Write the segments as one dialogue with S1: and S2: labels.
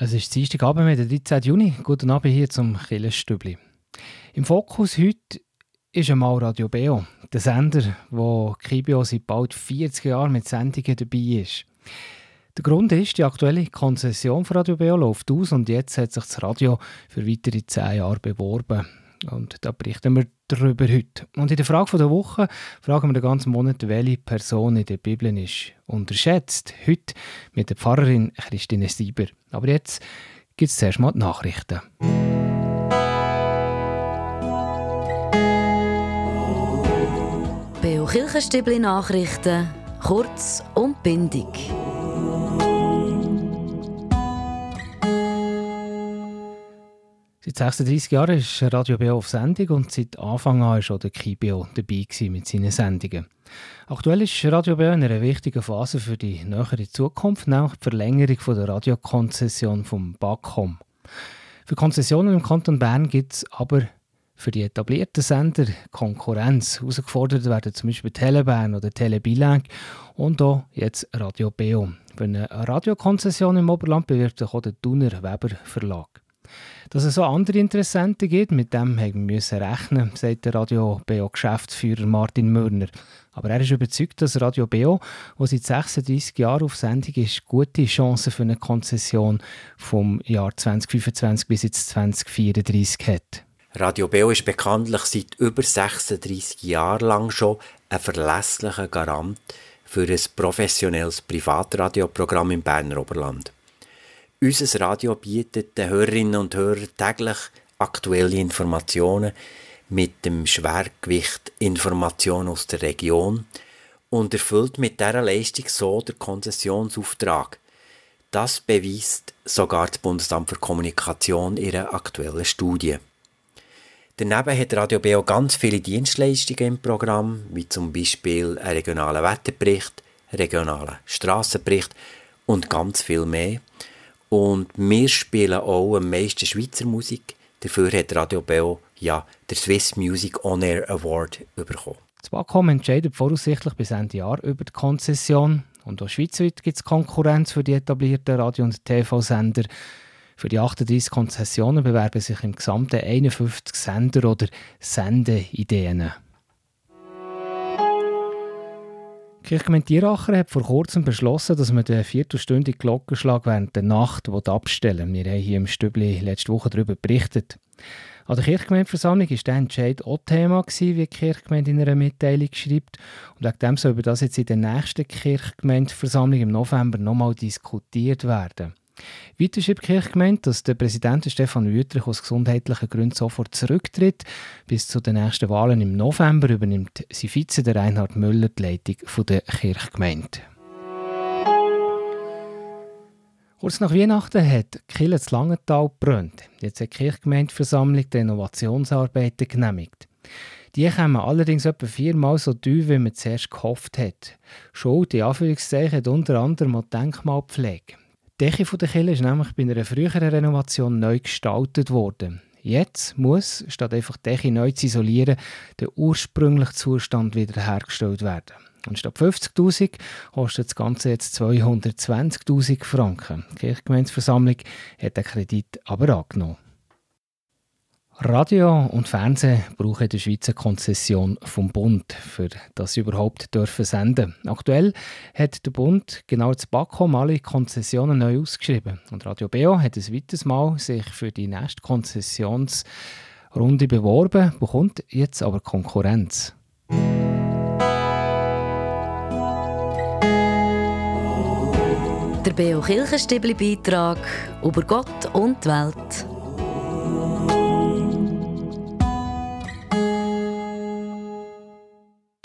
S1: Es ist Dienstagabend, der 13. Juni. Guten Abend hier zum Killenstübli. Im Fokus heute ist einmal Radio Beo, der Sender, wo Kibio seit bald 40 Jahren mit Sendungen dabei ist. Der Grund ist, die aktuelle Konzession von Radio Beo läuft aus und jetzt hat sich das Radio für weitere 10 Jahre beworben. Und da berichten wir darüber heute. Und in der Frage der Woche fragen wir den ganzen Monat, welche Person in der Bibel ist unterschätzt. Heute mit der Pfarrerin Christine Sieber. Aber jetzt gibt es zuerst mal die Nachrichten.
S2: Beo Kirchenstübli Nachrichten, kurz und bindig.
S1: Seit 36 Jahren ist Radio BO auf Sendung und seit Anfang an war auch der KIBO dabei mit seinen Sendungen. Aktuell ist Radio BO in einer wichtigen Phase für die nähere Zukunft, nämlich die Verlängerung der Radiokonzession vom BAKOM. Für Konzessionen im Kanton Bern gibt es aber für die etablierten Sender Konkurrenz. Herausgefordert werden zum Beispiel Telebern oder Telebilang und auch jetzt Radio BO. Für eine Radiokonzession im Oberland bewirbt sich auch der Thuner Weber Verlag. Dass es so andere Interessenten gibt, mit dem haben wir rechnen, sagt der Radio BO Geschäftsführer Martin Mörner. Aber er ist überzeugt, dass Radio BO, wo seit 36 Jahren auf Sendung ist, gute Chancen für eine Konzession vom Jahr 2025 bis jetzt 2034 hat.
S3: Radio BO ist bekanntlich seit über 36 Jahren lang schon ein verlässlicher Garant für ein professionelles Privatradioprogramm im Berner Oberland. Unser Radio bietet den Hörerinnen und Hörern täglich aktuelle Informationen mit dem Schwergewicht Informationen aus der Region und erfüllt mit dieser Leistung so den Konzessionsauftrag. Das beweist sogar das Bundesamt für Kommunikation in ihrer aktuellen Studie. Daneben hat Radio BO ganz viele Dienstleistungen im Programm, wie zum Beispiel einen regionalen Wetterbericht, regionalen Strassenbericht und ganz viel mehr. Und wir spielen auch am meisten Schweizer Musik. Dafür hat Radio Beo ja den Swiss Music On Air Award bekommen.
S1: Das Wacom entscheidet voraussichtlich bis Ende Jahr über die Konzession. Und auch schweizweit gibt es Konkurrenz für die etablierten Radio- und TV-Sender. Für die 38 Konzessionen bewerben sich im Gesamten 51 Sender oder Sendeideen. Kirchgemeinde Tieracher hat vor kurzem beschlossen, dass man den viertelstündigen Glockenschlag während der Nacht abstellen will. Wir haben hier im Stübli letzte Woche darüber berichtet. An der Kirchgemeindeversammlung war der Entscheid auch Thema, wie die Kirchgemeinde in einer Mitteilung schreibt. Und wegen dem soll über das jetzt in der nächsten Kirchgemeindeversammlung im November nochmal diskutiert werden. Weiter schreibt die Kirchgemeinde, dass der Präsident Stefan Wüttrich aus gesundheitlichen Gründen sofort zurücktritt. Bis zu den nächsten Wahlen im November übernimmt sein Vize, der Reinhard Müller, die Leitung der Kirchgemeinde. Kurz nach Weihnachten hat die Kirche zu Langenthal gebrannt. Jetzt hat die Kirchgemeindeversammlung die Renovationsarbeiten genehmigt. Die kommen allerdings etwa viermal so teuer, wie man zuerst gehofft hat. Schuld, in Anführungszeichen, hat unter anderem die Denkmalpflege. Die Decke der Kirche ist nämlich bei einer früheren Renovation neu gestaltet worden. Jetzt muss, statt einfach die Decke neu zu isolieren, der ursprüngliche Zustand wiederhergestellt werden. Und statt 50.000 kostet das Ganze jetzt 220.000 Franken. Die Kirchgemeinsversammlung hat den Kredit aber angenommen. Radio und Fernsehen brauchen in der Schweiz eine Konzession vom Bund, für das sie überhaupt dürfen senden. Aktuell hat der Bund genau das BAKOM alle Konzessionen neu ausgeschrieben. Und Radio BO hat ein weiteres Mal sich für die nächste Konzessionsrunde beworben, bekommt jetzt aber Konkurrenz.
S2: Der BO Kirchenstibli Beitrag über Gott und die Welt.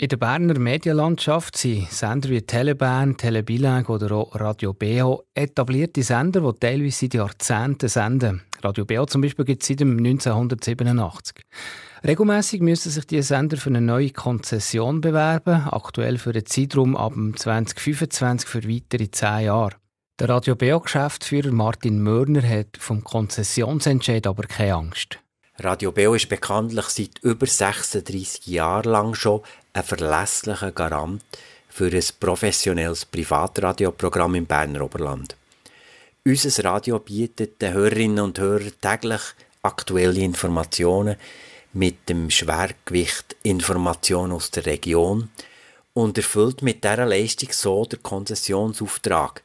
S1: In der Berner Medienlandschaft sind Sender wie Telebahn, Telebilang oder auch Radio BO etablierte Sender, die teilweise seit Jahrzehnten senden. Radio BO zum Beispiel gibt es seit 1987. Regelmäßig müssen sich die Sender für eine neue Konzession bewerben, aktuell für einen Zeitraum ab 2025 für weitere zehn Jahre. Der Radio BO-Geschäftsführer Martin Mörner hat vom Konzessionsentscheid aber keine Angst.
S3: Radio BO ist bekanntlich seit über 36 Jahren lang schon ein verlässlicher Garant für ein professionelles Privatradioprogramm im Berner Oberland. Unser Radio bietet den Hörerinnen und Hörern täglich aktuelle Informationen mit dem Schwergewicht Informationen aus der Region und erfüllt mit dieser Leistung so den Konzessionsauftrag.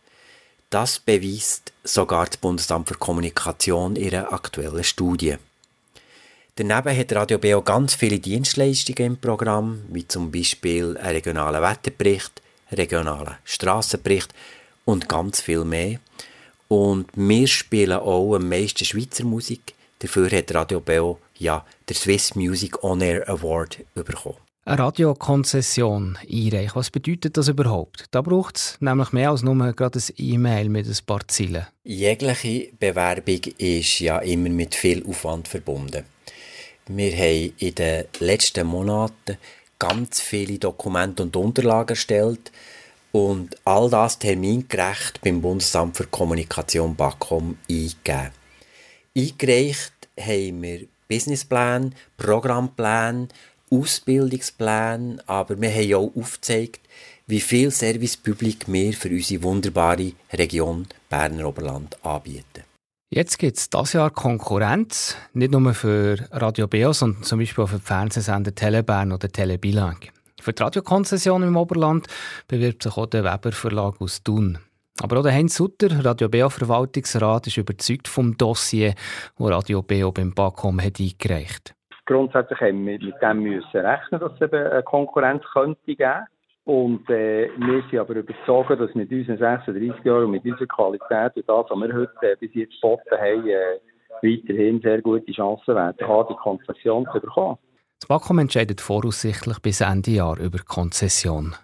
S3: Das beweist sogar das Bundesamt für Kommunikation in ihrer aktuellen Studie. Daneben hat Radio BO ganz viele Dienstleistungen im Programm, wie zum Beispiel einen regionalen Wetterbericht, einen regionalen Strassenbericht und ganz viel mehr. Und wir spielen auch am meisten Schweizer Musik. Dafür hat Radio BO ja der Swiss Music On Air Award bekommen.
S1: Eine Radiokonzession einreichen, was bedeutet das überhaupt? Da braucht es nämlich mehr als nur gerade ein E-Mail mit ein paar Zielen.
S3: Jegliche Bewerbung ist ja immer mit viel Aufwand verbunden. Wir haben in den letzten Monaten ganz viele Dokumente und Unterlagen erstellt, und all das termingerecht beim Bundesamt für Kommunikation BAKOM eingegeben. Eingereicht haben wir Businessplan, Programmplan, Ausbildungsplan, aber wir haben auch aufgezeigt, wie viel Servicepublik wir für unsere wunderbare Region Berner Oberland anbieten.
S1: Jetzt gibt es dieses Jahr Konkurrenz, nicht nur für Radio Beo, sondern zum Beispiel auch für die Fernsehsender Telebern oder Telebilag. Für die Radiokonzession im Oberland bewirbt sich auch der Weber Verlag aus Thun. Aber auch der Heinz Sutter, Radio BO Verwaltungsrat, ist überzeugt vom Dossier, das Radio BO beim BAKOM hat eingereicht
S4: Grundsätzlich haben wir mit dem müssen rechnen, dass es eben eine Konkurrenz könnte geben. Und äh, wir sind aber überzeugt, dass mit unseren 36 Jahren und mit unserer Qualität und das, was wir heute äh, bis jetzt geboten haben, äh, weiterhin sehr gute Chancen werden haben, die Konzession zu bekommen.
S1: Das BAKOM entscheidet voraussichtlich bis Ende Jahr über Konzession.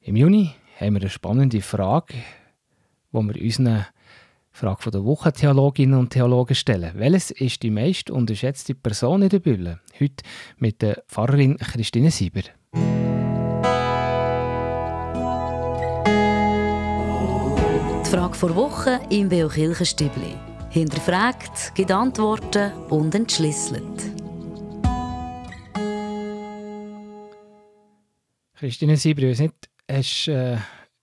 S1: Im Juni haben wir eine spannende Frage, wo wir unseren Frage der Woche Theologinnen und Theologen stellen. Welches ist die meist unterschätzte Person in der Bibel? Heute mit der Pfarrerin Christine Sieber.
S2: Die Frage vor Woche im Beo Kirchenstübli. Hinterfragt, gibt Antworten und entschlüsselt.
S1: Christine Sieber, ich nicht, hast äh,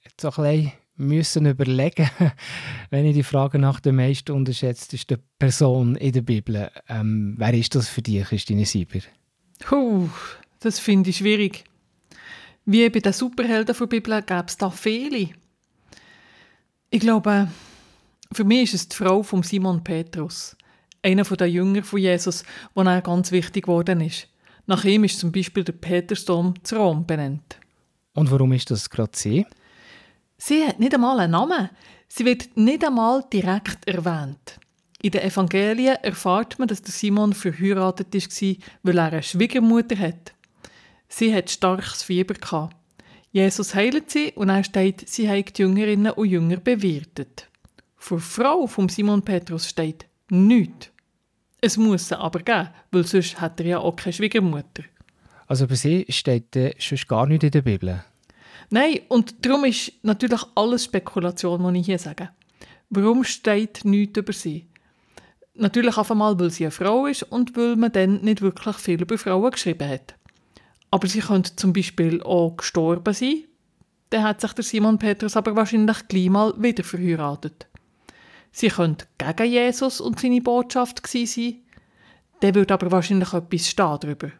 S1: jetzt auch ein müssen überlegen, wenn ich die Frage nach der meist unterschätztesten Person in der Bibel. Ähm, wer ist das für dich, Christine Sieber?
S5: Puh, das finde ich schwierig. Wie bei den Superhelden der Bibel gäbe es da viele. Ich glaube, für mich ist es die Frau von Simon Petrus, einer der Jünger von Jesus, der ganz wichtig geworden ist. Nach ihm ist zum Beispiel der Petersdom zu Rom benannt.
S1: Und warum ist das gerade sie?
S5: Sie hat nicht einmal einen Namen. Sie wird nicht einmal direkt erwähnt. In den Evangelien erfahrt man, dass der Simon verheiratet war, weil er eine Schwiegermutter hat. Sie hat starkes Fieber gehabt. Jesus heilt sie und er steht, sie hat die Jüngerinnen und Jünger bewirtet. Für Frau von Simon Petrus steht nichts. Es muss sie aber geben, weil sonst hat er ja auch keine Schwiegermutter.
S1: Also bei sie steht äh, sonst gar nichts in der Bibel?
S5: Nein, und darum ist natürlich alles Spekulation, was ich hier sage. Warum steht nichts über sie? Natürlich auf einmal, weil sie eine Frau ist und weil man dann nicht wirklich viel über Frauen geschrieben hat. Aber sie könnte zum Beispiel auch gestorben sein. Dann hat sich der Simon Petrus aber wahrscheinlich gleich mal wieder verheiratet. Sie könnte gegen Jesus und seine Botschaft gewesen sein. Dann würde aber wahrscheinlich etwas stehen darüber.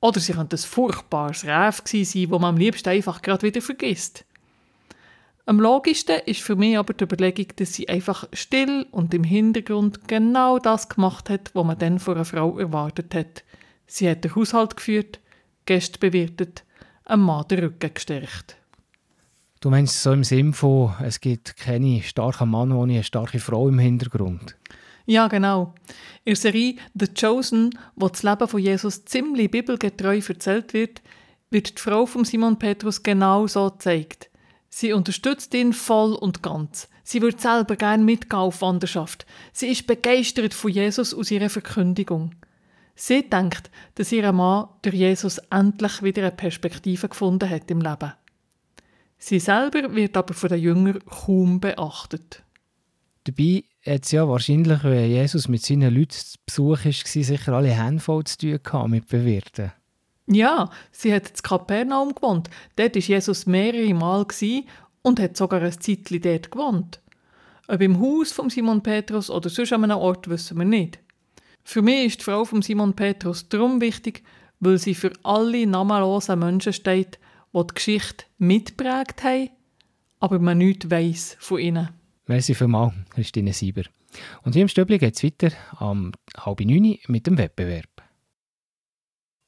S5: Oder sie könnte ein furchtbares Räf sein, wo man am liebsten einfach gerade wieder vergisst. Am logischsten ist für mich aber die Überlegung, dass sie einfach still und im Hintergrund genau das gemacht hat, was man dann von einer Frau erwartet hat. Sie hat den Haushalt geführt, Gäste bewirtet, einem Mann den Rücken gestärkt.
S1: Du meinst so im Sinn von, es gibt keine starken Mann ohne eine starke Frau im Hintergrund?
S5: Ja, genau. In der Serie The Chosen, wo das Leben von Jesus ziemlich bibelgetreu erzählt wird, wird die Frau von Simon Petrus genau so gezeigt. Sie unterstützt ihn voll und ganz. Sie würde selber gerne mitgehen auf Wanderschaft. Sie ist begeistert von Jesus aus ihrer Verkündigung. Sie denkt, dass ihr Mann durch Jesus endlich wieder eine Perspektive gefunden hat im Leben. Sie selber wird aber von den Jüngern kaum beachtet.
S1: Dabei hat es ja wahrscheinlich, wenn Jesus mit seinen Leuten zu Besuch war, sicher alle Hände voll zu tun mit Bewirten.
S5: Ja, sie hat in Kapernaum gewohnt. Dort war Jesus mehrere Mal und hat sogar ein Zeitchen dort gewohnt. Ob im Haus von Simon Petrus oder sonst an einem Ort, wissen wir nicht. Für mich ist die Frau von Simon Petrus darum wichtig, weil sie für alle namenlosen Menschen steht, die die Geschichte mitprägt haben, aber man nichts weiss von ihnen.
S1: Merci vielmals, Christine Sieber. Und hier im Stübli geht es weiter am halb neun mit dem Wettbewerb.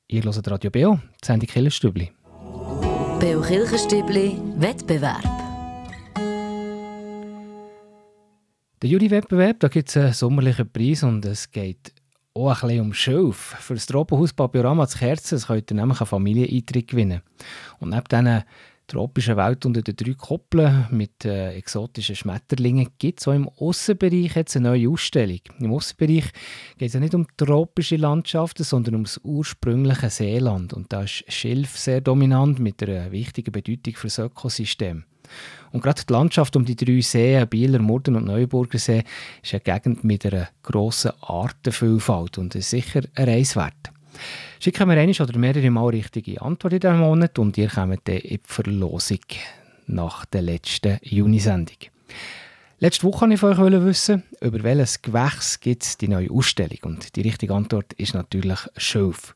S1: Ihr hört Radio Beo, die Sendung Killerstübli.
S2: Beo Kirchenstübli Wettbewerb.
S1: Der Jury-Wettbewerb, da gibt es einen sommerlichen Preis und es geht auch ein bisschen um Schilf. Für das Tropenhaus Papiorama zu Kerzen könnt ihr nämlich einen Familieneintritt gewinnen. Und neben diesen tropischen Welt unter den drei Koppeln mit äh, exotischen Schmetterlingen gibt es auch im Aussenbereich jetzt eine neue Ausstellung. Im Aussenbereich geht es ja nicht um tropische Landschaften, sondern um das ursprüngliche Seeland. Und da ist Schilf sehr dominant mit einer wichtigen Bedeutung für das Ökosystem. Und gerade die Landschaft um die drei Seen, Bieler, Murden und Neuburger See, ist eine Gegend mit einer grossen Artenvielfalt und ist sicher ein Reis wert. Schicken wir eine oder mehrere Mal richtige Antwort in diesem Monat und ihr kommt dann in die Verlosung nach der letzten Junisendung. Letzte Woche wollte ich von euch wissen, über welches Gewächs gibt es die neue Ausstellung. Und die richtige Antwort ist natürlich Schilf.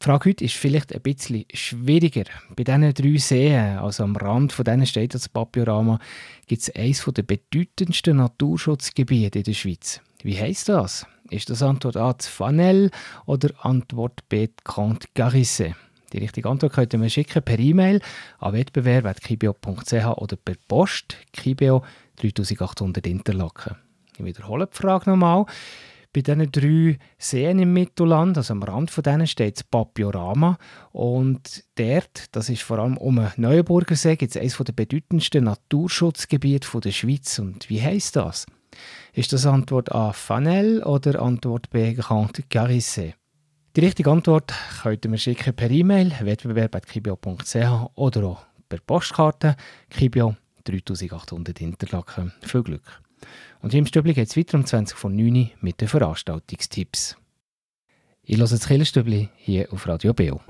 S1: Die Frage heute ist vielleicht ein bisschen schwieriger. Bei diesen drei Seen, also am Rand von diesen steht das Papiorama, gibt es eines der bedeutendsten Naturschutzgebiete in der Schweiz. Wie heisst das? Ist das Antwort A das Fanel oder Antwort B Grand Garisse? Die richtige Antwort könnt ihr mir schicken per E-Mail an wettbewerb.kibio.ch oder per Post Kibio 3800 Interlaken. Ich wiederhole die Frage nochmal. Bei diesen drei Seen im Mittelland, also am Rand von denen, steht das Papiorama. Und dort, das ist vor allem um den Neuenburger See, gibt es eines der bedeutendsten Naturschutzgebiete der Schweiz. Und wie heisst das? Ist das Antwort A Fanel oder Antwort B Grand Garisse? Die richtige Antwort könnt ihr mir schicken per E-Mail wettbewerb.kibio.ch oder auch per Postkarte Kibio 3800 Interlaken. Viel Glück! Und hier im Stübli geht es weiter um 20 von 9 mit den Veranstaltungstipps. Ich höre das Killerstübli hier auf Radio Beo.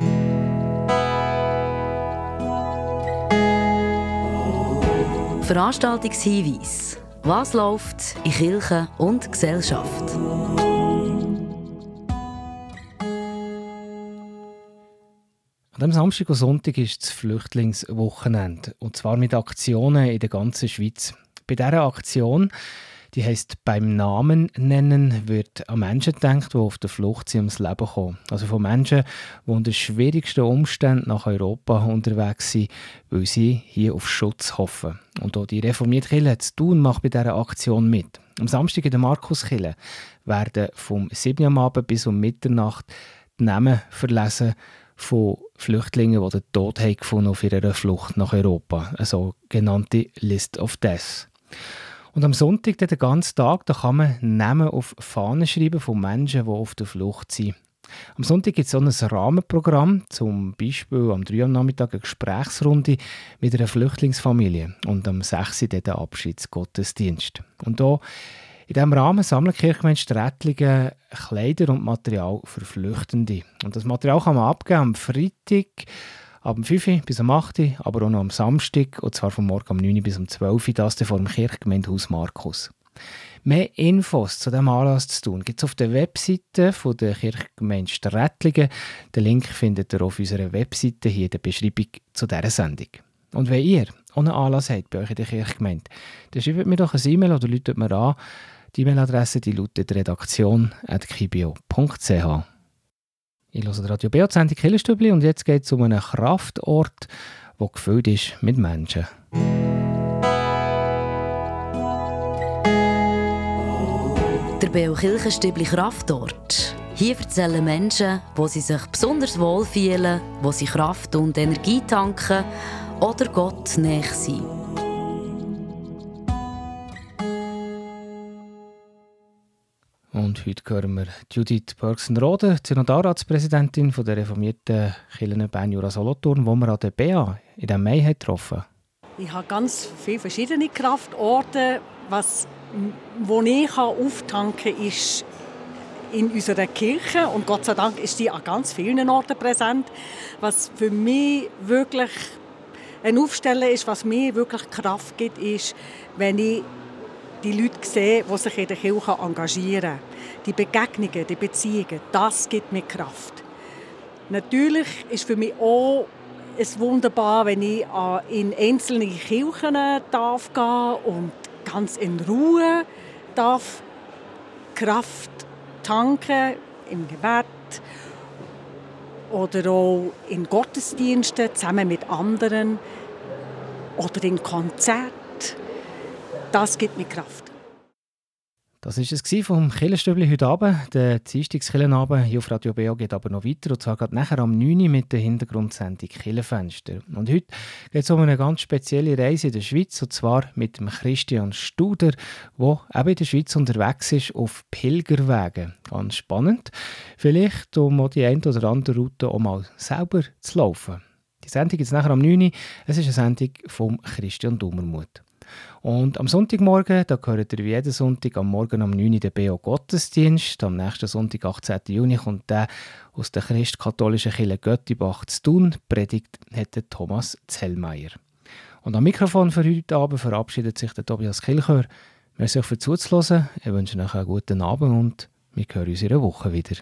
S2: Veranstaltungshinweis. Was läuft in Kirche und Gesellschaft?
S1: An dem Samstag und Sonntag ist das Flüchtlingswochenende. Und zwar mit Aktionen in der ganzen Schweiz. Bei dieser Aktion die heißt beim Namen nennen wird an Menschen gedacht, die auf der Flucht sind, ums Leben kommen. Also von Menschen, die unter schwierigsten Umständen nach Europa unterwegs sind, weil sie hier auf Schutz hoffen. Und auch die reformierte Kirche zu tun macht bei dieser Aktion mit. Am Samstag in der Markuskirche werden vom 7. Uhr Abend bis um Mitternacht die Namen verlesen von Flüchtlingen, die den Tod haben gefunden auf ihrer Flucht nach Europa. Eine sogenannte List of Death. Und am Sonntag, den ganzen Tag, da kann man Namen auf Fahnen schreiben von Menschen, die auf der Flucht sind. Am Sonntag gibt es so ein Rahmenprogramm, zum Beispiel am 3 Uhr am Nachmittag eine Gesprächsrunde mit einer Flüchtlingsfamilie und am 6 Uhr der Abschiedsgottesdienst. Und hier in diesem Rahmen sammeln Kirchgemeinde Strättlingen Kleider und Material für Flüchtende. Und das Material kann man abgeben am Freitag ab 5 bis um 8 Uhr, aber auch noch am Samstag, und zwar von morgen um 9 bis um 12 Uhr, das vor dem Kirchgemeindehaus Markus. Mehr Infos zu diesem Anlass zu tun gibt es auf der Webseite von der Kirchgemeinde Strättlingen. Den Link findet ihr auf unserer Webseite hier in der Beschreibung zu dieser Sendung. Und wenn ihr auch einen Anlass habt bei euch in der Kirchgemeinde, dann schreibt mir doch ein E-Mail oder läutet mir an. Die E-Mail-Adresse lautet redaktion.kibio.ch. Ich höre Radio BO Sendung Killerstübli und jetzt geht es um einen Kraftort, der gefüllt ist mit Menschen.
S2: Der Beo Kirchenstübli Kraftort. Hier erzählen Menschen, wo sie sich besonders wohl fühlen, wo sie Kraft und Energie tanken oder Gott näher sind.
S1: Und heute hören wir Judith Bergsen-Rode, Synodalratspräsidentin der reformierten Kirche Bern-Jura Solothurn, die wir an der BA in diesem Mai getroffen
S6: Ich habe ganz viele verschiedene Kraftorte. Was, wo ich auftanken kann, ist in unserer Kirche. Und Gott sei Dank ist die an ganz vielen Orten präsent. Was für mich wirklich Ein Aufstellen ist, was mir wirklich Kraft gibt, ist, wenn ich die Leute sehe, die sich in der Kirche engagieren. Die Begegnungen, die Beziehungen, das gibt mir Kraft. Natürlich ist für mich auch es wunderbar, wenn ich in einzelne Kirchen darf gehen und ganz in Ruhe darf Kraft tanken im Gebet oder auch in Gottesdiensten zusammen mit anderen oder in Konzerten. Das gibt mir Kraft.
S1: Das war es vom Killenstübli heute Abend. Der Dienstagskillenabend hier auf Radio BO geht aber noch weiter, und zwar gerade nachher am 9. Uhr mit der Hintergrundsendung Killenfenster. Und heute geht es um eine ganz spezielle Reise in der Schweiz, und zwar mit dem Christian Studer, der eben in der Schweiz unterwegs ist auf Pilgerwegen. Ganz spannend. Vielleicht, um auch die eine oder andere Route auch mal selber zu laufen. Die Sendung ist nachher am 9. Uhr. Es ist eine Sendung von Christian Dummermuth. Und am Sonntagmorgen, da gehört ihr wie jeden Sonntag am Morgen um 9 Uhr den BO Gottesdienst. Am nächsten Sonntag, 18. Juni, kommt der aus der christkatholischen Kirche Göttibach zu tun. Predigt hat Thomas Zellmeier. Und am Mikrofon für heute Abend verabschiedet sich der Tobias Kilchör. Merci euch für zuzuhören. Ich wünsche euch einen guten Abend und wir hören uns in einer Woche wieder.